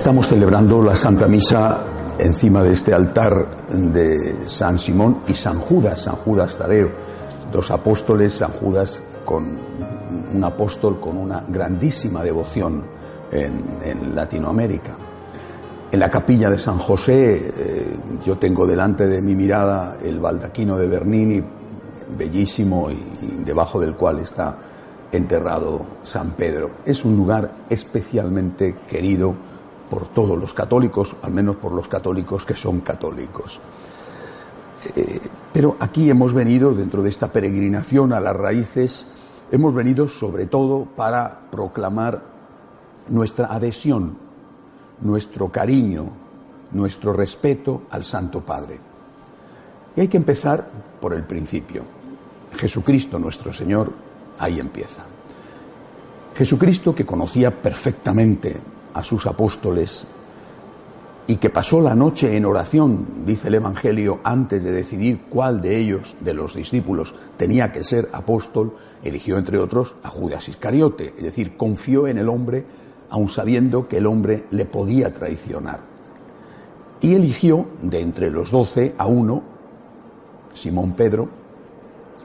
Estamos celebrando la Santa Misa encima de este altar de San Simón y San Judas, San Judas Tadeo, dos apóstoles, San Judas con un apóstol con una grandísima devoción en, Latinoamérica. En la capilla de San José eh, yo tengo delante de mi mirada el baldaquino de Bernini, bellísimo y debajo del cual está enterrado San Pedro. Es un lugar especialmente querido por todos los católicos, al menos por los católicos que son católicos. Eh, pero aquí hemos venido, dentro de esta peregrinación a las raíces, hemos venido sobre todo para proclamar nuestra adhesión, nuestro cariño, nuestro respeto al Santo Padre. Y hay que empezar por el principio. Jesucristo nuestro Señor, ahí empieza. Jesucristo que conocía perfectamente a sus apóstoles y que pasó la noche en oración, dice el Evangelio, antes de decidir cuál de ellos, de los discípulos, tenía que ser apóstol, eligió entre otros a Judas Iscariote, es decir, confió en el hombre, aun sabiendo que el hombre le podía traicionar. Y eligió de entre los doce a uno, Simón Pedro,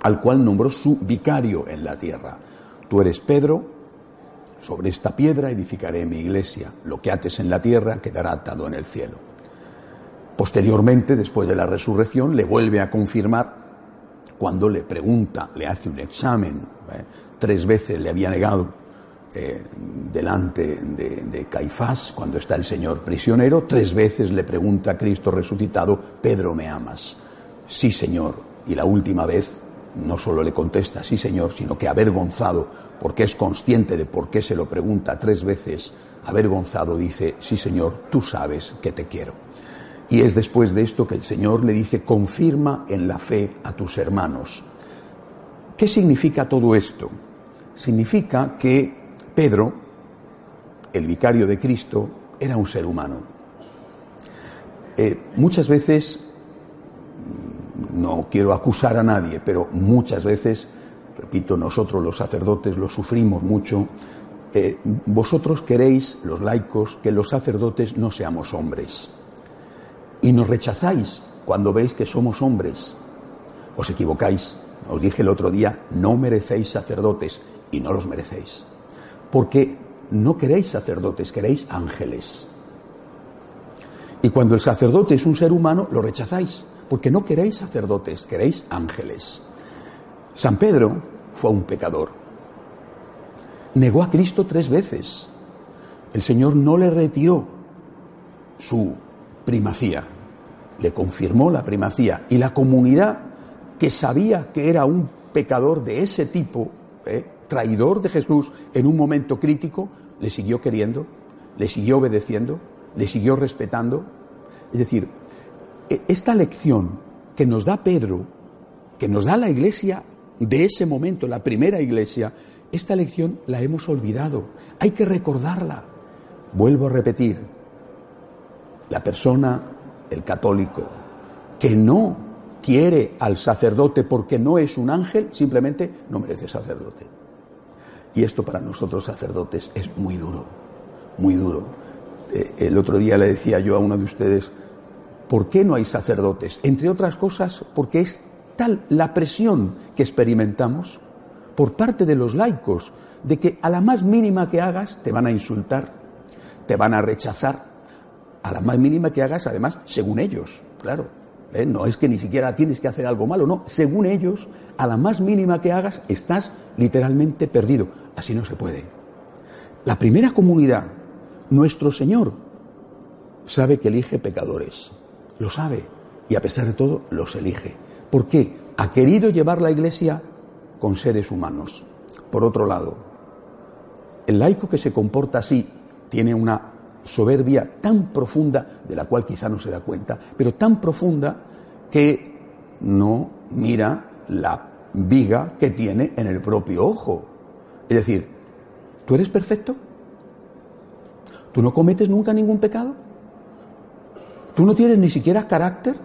al cual nombró su vicario en la tierra. Tú eres Pedro, sobre esta piedra edificaré mi iglesia. Lo que ates en la tierra quedará atado en el cielo. Posteriormente, después de la resurrección, le vuelve a confirmar cuando le pregunta, le hace un examen. ¿eh? Tres veces le había negado eh, delante de, de, Caifás, cuando está el Señor prisionero. Tres veces le pregunta a Cristo resucitado, Pedro, ¿me amas? Sí, Señor. Y la última vez no solo le contesta sí señor, sino que avergonzado, porque es consciente de por qué se lo pregunta tres veces, avergonzado dice, sí señor, tú sabes que te quiero. Y es después de esto que el Señor le dice, confirma en la fe a tus hermanos. ¿Qué significa todo esto? Significa que Pedro, el vicario de Cristo, era un ser humano. Eh, muchas veces no quiero acusar a nadie, pero muchas veces, repito, nosotros los sacerdotes lo sufrimos mucho, eh, vosotros queréis, los laicos, que los sacerdotes no seamos hombres. Y nos rechazáis cuando veis que somos hombres. Os equivocáis. Os dije el otro día, no merecéis sacerdotes y no los merecéis. Porque no queréis sacerdotes, queréis ángeles. Y cuando el sacerdote es un ser humano, lo rechazáis porque no queréis sacerdotes, queréis ángeles. San Pedro fue un pecador. Negó a Cristo tres veces. El Señor no le retiró su primacía, le confirmó la primacía y la comunidad que sabía que era un pecador de ese tipo, ¿eh? traidor de Jesús en un momento crítico, le siguió queriendo, le siguió obedeciendo, le siguió respetando. Es decir, esta lección que nos da Pedro, que nos da la iglesia de ese momento, la primera iglesia, esta lección la hemos olvidado. Hay que recordarla. Vuelvo a repetir, la persona, el católico, que no quiere al sacerdote porque no es un ángel, simplemente no merece sacerdote. Y esto para nosotros sacerdotes es muy duro, muy duro. Eh, el otro día le decía yo a uno de ustedes, ¿Por qué no hay sacerdotes? Entre otras cosas, porque es tal la presión que experimentamos por parte de los laicos, de que a la más mínima que hagas te van a insultar, te van a rechazar, a la más mínima que hagas, además, según ellos, claro. ¿eh? No es que ni siquiera tienes que hacer algo malo, no. Según ellos, a la más mínima que hagas, estás literalmente perdido. Así no se puede. La primera comunidad, nuestro Señor, sabe que elige pecadores. Lo sabe y a pesar de todo los elige. ¿Por qué? Ha querido llevar la Iglesia con seres humanos. Por otro lado, el laico que se comporta así tiene una soberbia tan profunda, de la cual quizá no se da cuenta, pero tan profunda que no mira la viga que tiene en el propio ojo. Es decir, ¿tú eres perfecto? ¿Tú no cometes nunca ningún pecado? ¿Tú no tienes ni siquiera carácter?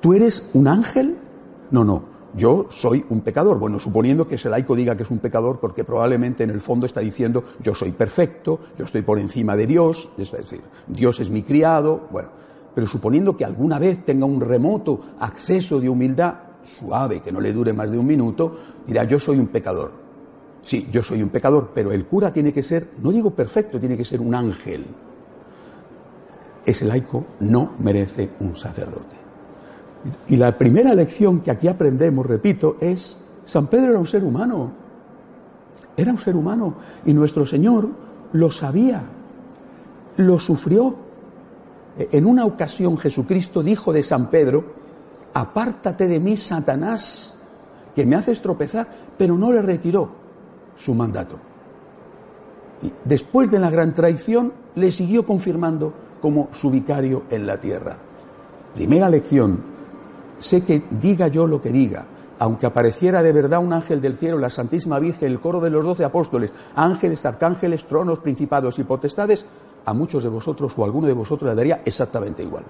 ¿Tú eres un ángel? No, no. yo soy un pecador. Bueno, suponiendo que ese laico diga que es un pecador, porque probablemente en el fondo está diciendo yo soy perfecto, yo estoy por encima de Dios, es decir, Dios es mi criado, bueno, pero suponiendo que alguna vez tenga un remoto acceso de humildad suave, que no le dure más de un minuto, dirá yo soy un pecador. Sí, yo soy un pecador, pero el cura tiene que ser, no digo perfecto, tiene que ser un ángel. Ese laico no merece un sacerdote. Y la primera lección que aquí aprendemos, repito, es, San Pedro era un ser humano, era un ser humano, y nuestro Señor lo sabía, lo sufrió. En una ocasión Jesucristo dijo de San Pedro, apártate de mí, Satanás, que me haces tropezar, pero no le retiró su mandato. Y después de la gran traición, le siguió confirmando como su vicario en la tierra. Primera lección, sé que diga yo lo que diga, aunque apareciera de verdad un ángel del cielo, la Santísima Virgen, el coro de los doce apóstoles, ángeles, arcángeles, tronos, principados y potestades, a muchos de vosotros o a alguno de vosotros le daría exactamente igual.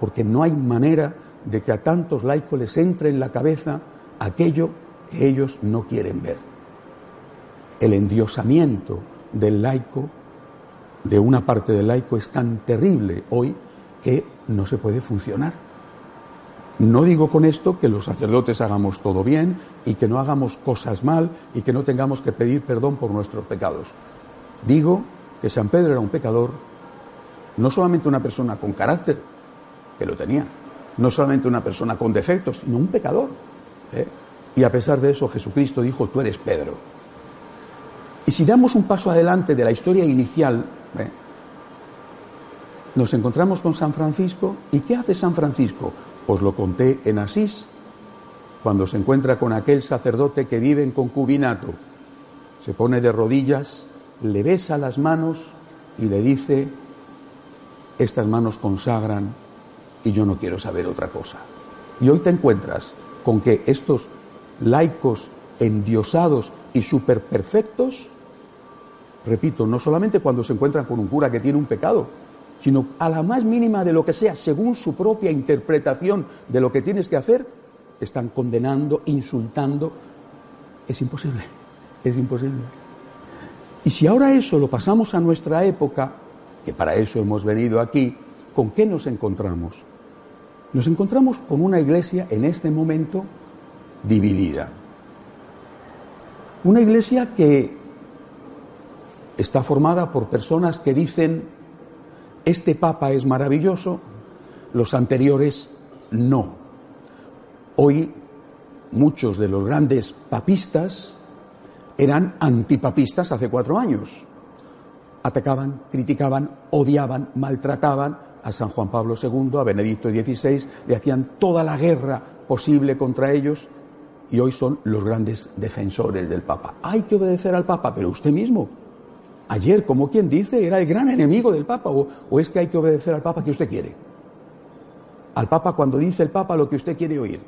Porque no hay manera de que a tantos laicos les entre en la cabeza aquello que ellos no quieren ver. El endiosamiento del laico, de una parte del laico, es tan terrible hoy que no se puede funcionar. No digo con esto que los sacerdotes hagamos todo bien y que no hagamos cosas mal y que no tengamos que pedir perdón por nuestros pecados. Digo que San Pedro era un pecador, no solamente una persona con carácter, que lo tenía, no solamente una persona con defectos, sino un pecador. ¿eh? Y a pesar de eso Jesucristo dijo, tú eres Pedro. Y si damos un paso adelante de la historia inicial, nos encontramos con San Francisco. ¿Y qué hace San Francisco? Os lo conté en Asís, cuando se encuentra con aquel sacerdote que vive en concubinato. Se pone de rodillas, le besa las manos y le dice, estas manos consagran y yo no quiero saber otra cosa. Y hoy te encuentras con que estos laicos endiosados y superperfectos, repito, no solamente cuando se encuentran con un cura que tiene un pecado, sino a la más mínima de lo que sea, según su propia interpretación de lo que tienes que hacer, están condenando, insultando. Es imposible, es imposible. Y si ahora eso lo pasamos a nuestra época, que para eso hemos venido aquí, ¿con qué nos encontramos? Nos encontramos con una iglesia en este momento dividida. Una iglesia que está formada por personas que dicen este Papa es maravilloso, los anteriores no. Hoy muchos de los grandes papistas eran antipapistas hace cuatro años. Atacaban, criticaban, odiaban, maltrataban a San Juan Pablo II, a Benedicto XVI, le hacían toda la guerra posible contra ellos y hoy son los grandes defensores del Papa. Hay que obedecer al Papa, pero usted mismo, ayer, como quien dice, era el gran enemigo del Papa, o, es que hay que obedecer al Papa que usted quiere. Al Papa cuando dice el Papa lo que usted quiere oír,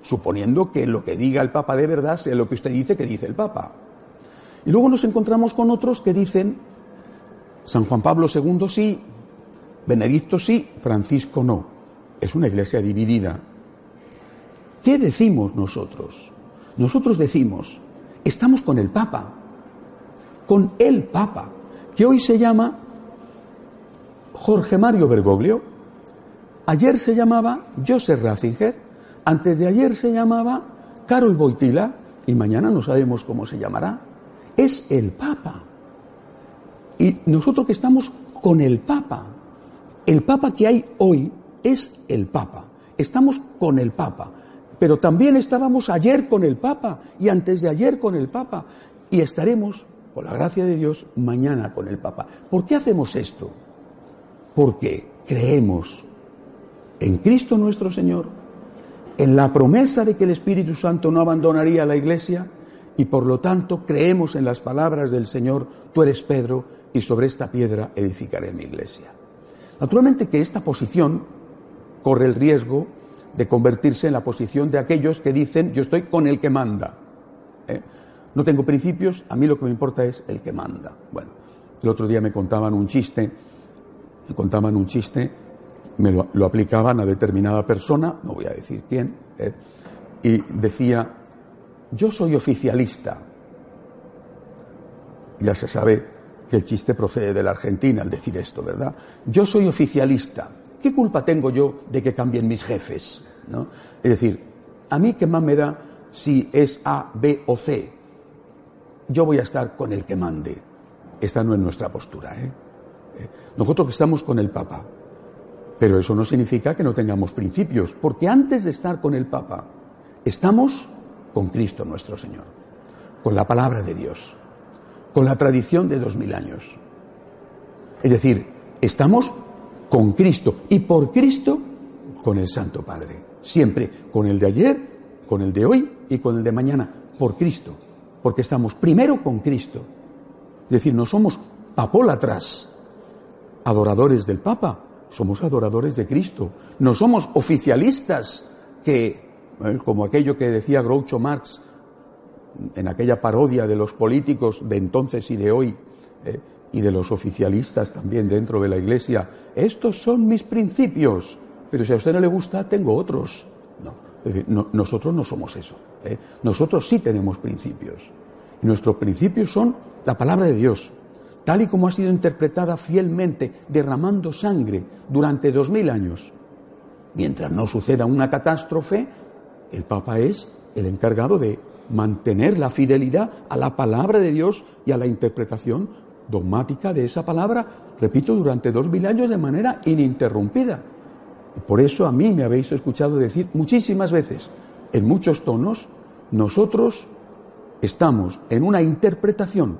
suponiendo que lo que diga el Papa de verdad sea lo que usted dice que dice el Papa. Y luego nos encontramos con otros que dicen, San Juan Pablo II sí, Benedicto sí, Francisco no. Es una iglesia dividida. ¿Qué decimos nosotros? Nosotros decimos, estamos con el Papa, con el Papa, que hoy se llama Jorge Mario Bergoglio, ayer se llamaba Joseph Ratzinger, antes de ayer se llamaba Carol Boitila y mañana no sabemos cómo se llamará. Es el Papa. Y nosotros que estamos con el Papa, el Papa que hay hoy es el Papa. Estamos con el Papa. Pero también estábamos ayer con el Papa y antes de ayer con el Papa. Y estaremos por la gracia de Dios, mañana con el Papa. ¿Por qué hacemos esto? Porque creemos en Cristo nuestro Señor, en la promesa de que el Espíritu Santo no abandonaría la Iglesia y por lo tanto creemos en las palabras del Señor, tú eres Pedro y sobre esta piedra edificaré mi Iglesia. Naturalmente que esta posición corre el riesgo de convertirse en la posición de aquellos que dicen yo estoy con el que manda. ¿eh? No tengo principios, a mí lo que me importa es el que manda. Bueno, el otro día me contaban un chiste, me contaban un chiste, me lo, aplicaban a determinada persona, no voy a decir quién, eh, y decía, yo soy oficialista. Ya se sabe que el chiste procede de la Argentina al decir esto, ¿verdad? Yo soy oficialista. ¿Qué culpa tengo yo de que cambien mis jefes? ¿No? Es decir, a mí qué más me da si es A, B o C. Yo voy a estar con el que mande. Esta no es nuestra postura. ¿eh? ¿eh? Nosotros estamos con el Papa. Pero eso no significa que no tengamos principios, porque antes de estar con el Papa, estamos con Cristo nuestro Señor, con la palabra de Dios, con la tradición de dos mil años. Es decir, estamos con Cristo y por Cristo con el Santo Padre. Siempre con el de ayer, con el de hoy y con el de mañana, por Cristo. Porque estamos primero con Cristo. Es decir, no somos papólatras, adoradores del Papa, somos adoradores de Cristo. No somos oficialistas que, eh, como aquello que decía Groucho Marx en aquella parodia de los políticos de entonces y de hoy, eh, y de los oficialistas también dentro de la Iglesia, estos son mis principios, pero si a usted no le gusta, tengo otros. No, nosotros no somos eso. ¿eh? Nosotros sí tenemos principios. Nuestros principios son la palabra de Dios, tal y como ha sido interpretada fielmente, derramando sangre durante dos mil años. Mientras no suceda una catástrofe, el Papa es el encargado de mantener la fidelidad a la palabra de Dios y a la interpretación dogmática de esa palabra, repito, durante dos mil años de manera ininterrumpida. Por eso a mí me habéis escuchado decir muchísimas veces, en muchos tonos, nosotros estamos en una interpretación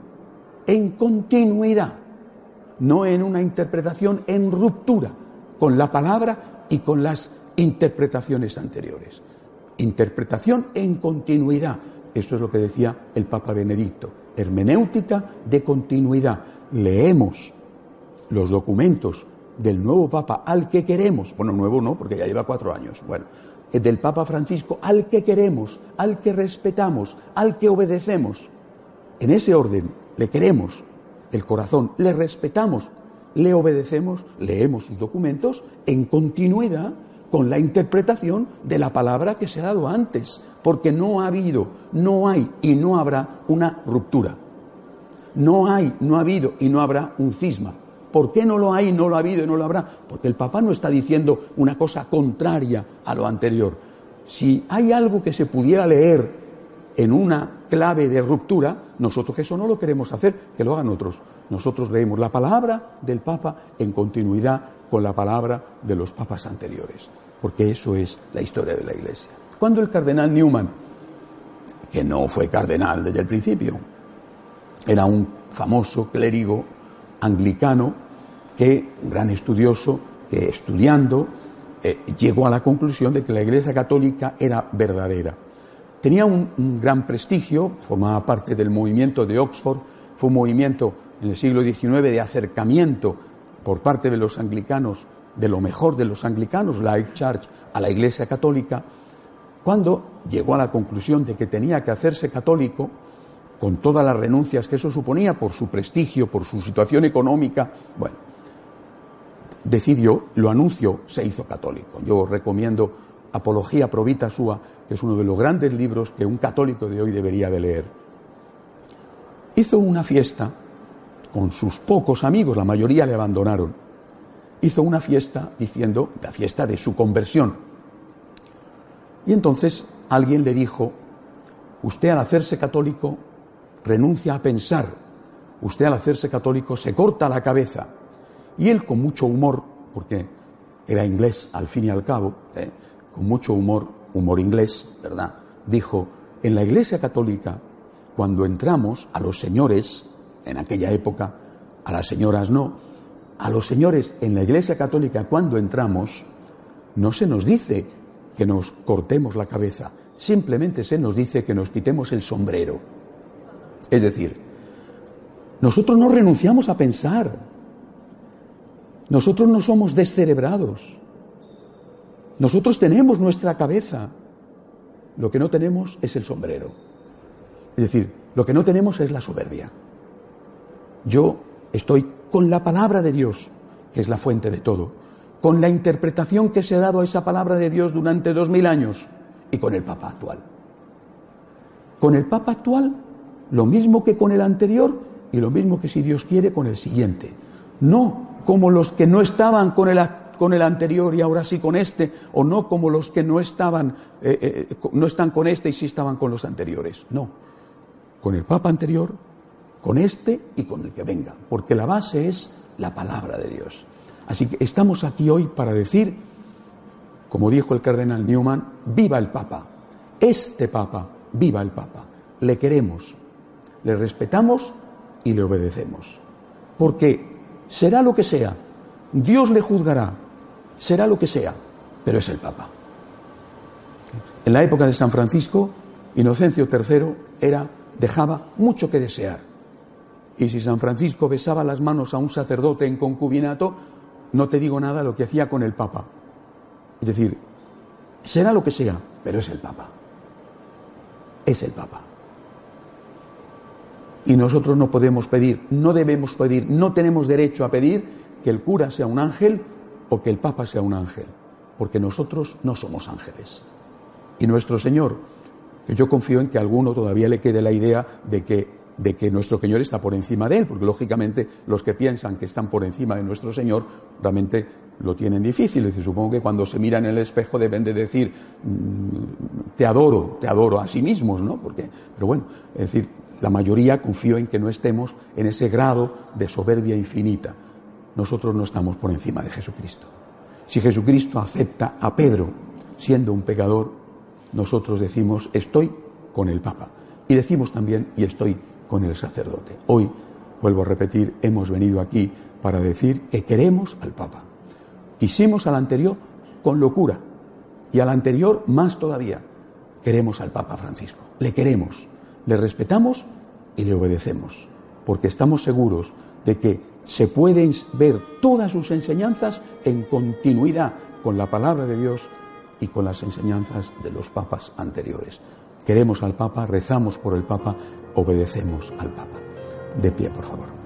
en continuidad, no en una interpretación en ruptura con la palabra y con las interpretaciones anteriores. Interpretación en continuidad. Esto es lo que decía el Papa Benedicto. Hermenéutica de continuidad. Leemos los documentos del nuevo Papa al que queremos, bueno, nuevo no, porque ya lleva cuatro años, bueno, del Papa Francisco al que queremos, al que respetamos, al que obedecemos. En ese orden, le queremos el corazón, le respetamos, le obedecemos, leemos sus documentos en continuidad con la interpretación de la palabra que se ha dado antes, porque no ha habido, no hay y no habrá una ruptura. No hay, no ha habido y no habrá un cisma. ¿Por qué no lo hay, no lo ha habido y no lo habrá? Porque el Papa no está diciendo una cosa contraria a lo anterior. Si hay algo que se pudiera leer en una clave de ruptura, nosotros eso no lo queremos hacer, que lo hagan otros. Nosotros leemos la palabra del Papa en continuidad con la palabra de los papas anteriores, porque eso es la historia de la Iglesia. Cuando el cardenal Newman, que no fue cardenal desde el principio, era un famoso clérigo anglicano que, un gran estudioso, que estudiando eh, llegó a la conclusión de que la Iglesia católica era verdadera. Tenía un, gran prestigio, formaba parte del movimiento de Oxford, fue un movimiento en el siglo XIX de acercamiento por parte de los anglicanos, de lo mejor de los anglicanos, la Church, a la Iglesia Católica, cuando llegó a la conclusión de que tenía que hacerse católico, con todas las renuncias que eso suponía por su prestigio, por su situación económica, bueno, decidió, lo anunció, se hizo católico. Yo recomiendo Apología Provita Sua, que es uno de los grandes libros que un católico de hoy debería de leer. Hizo una fiesta con sus pocos amigos, la mayoría le abandonaron. Hizo una fiesta diciendo la fiesta de su conversión. Y entonces alguien le dijo, usted al hacerse católico renuncia a pensar, usted al hacerse católico se corta la cabeza. Y él con mucho humor, porque era inglés al fin y al cabo, ¿eh? con mucho humor, humor inglés, ¿verdad? Dijo, en la Iglesia Católica, cuando entramos a los señores, en aquella época, a las señoras no, a los señores en la Iglesia Católica cuando entramos, no se nos dice que nos cortemos la cabeza, simplemente se nos dice que nos quitemos el sombrero. Es decir, nosotros no renunciamos a pensar, nosotros no somos descerebrados, nosotros tenemos nuestra cabeza, lo que no tenemos es el sombrero. Es decir, lo que no tenemos es la soberbia. Yo estoy con la palabra de Dios, que es la fuente de todo, con la interpretación que se ha dado a esa palabra de Dios durante dos mil años, y con el Papa actual. Con el Papa actual, lo mismo que con el anterior y lo mismo que si Dios quiere con el siguiente. No como los que no estaban con el, con el anterior y ahora sí con este, o no como los que no estaban, eh, eh, no están con este y sí estaban con los anteriores. No, con el Papa anterior, con este y con el que venga, porque la base es la palabra de Dios. Así que estamos aquí hoy para decir, como dijo el cardenal Newman, viva el Papa, este Papa, viva el Papa. Le queremos, le respetamos y le obedecemos. Porque será lo que sea, Dios le juzgará, será lo que sea, pero es el Papa. En la época de San Francisco, Inocencio III era, dejaba mucho que desear. Y si San Francisco besaba las manos a un sacerdote en concubinato, no te digo nada lo que hacía con el Papa. Es decir, será lo que sea, pero es el Papa. Es el Papa. Y nosotros no podemos pedir, no debemos pedir, no tenemos derecho a pedir que el cura sea un ángel o que el Papa sea un ángel, porque nosotros no somos ángeles. Y nuestro Señor, que yo confío en que a alguno todavía le quede la idea de que, de que nuestro Señor está por encima de él, porque lógicamente los que piensan que están por encima de nuestro Señor realmente lo tienen difícil. Y supongo que cuando se miran en el espejo deben de decir, mm, te adoro, te adoro a sí mismos, ¿no? Porque, pero bueno, es decir, la mayoría confío en que no estemos en ese grado de soberbia infinita. Nosotros no estamos por encima de Jesucristo. Si Jesucristo acepta a Pedro siendo un pecador, nosotros decimos, estoy con el Papa. Y decimos también, y estoy con el sacerdote. Hoy, vuelvo a repetir, hemos venido aquí para decir que queremos al Papa. Quisimos al anterior con locura y al anterior más todavía. Queremos al Papa Francisco, le queremos le respetamos y le obedecemos, porque estamos seguros de que se pueden ver todas sus enseñanzas en continuidad con la palabra de Dios y con las enseñanzas de los papas anteriores. Queremos al Papa, rezamos por el Papa, obedecemos al Papa. De pie, por favor.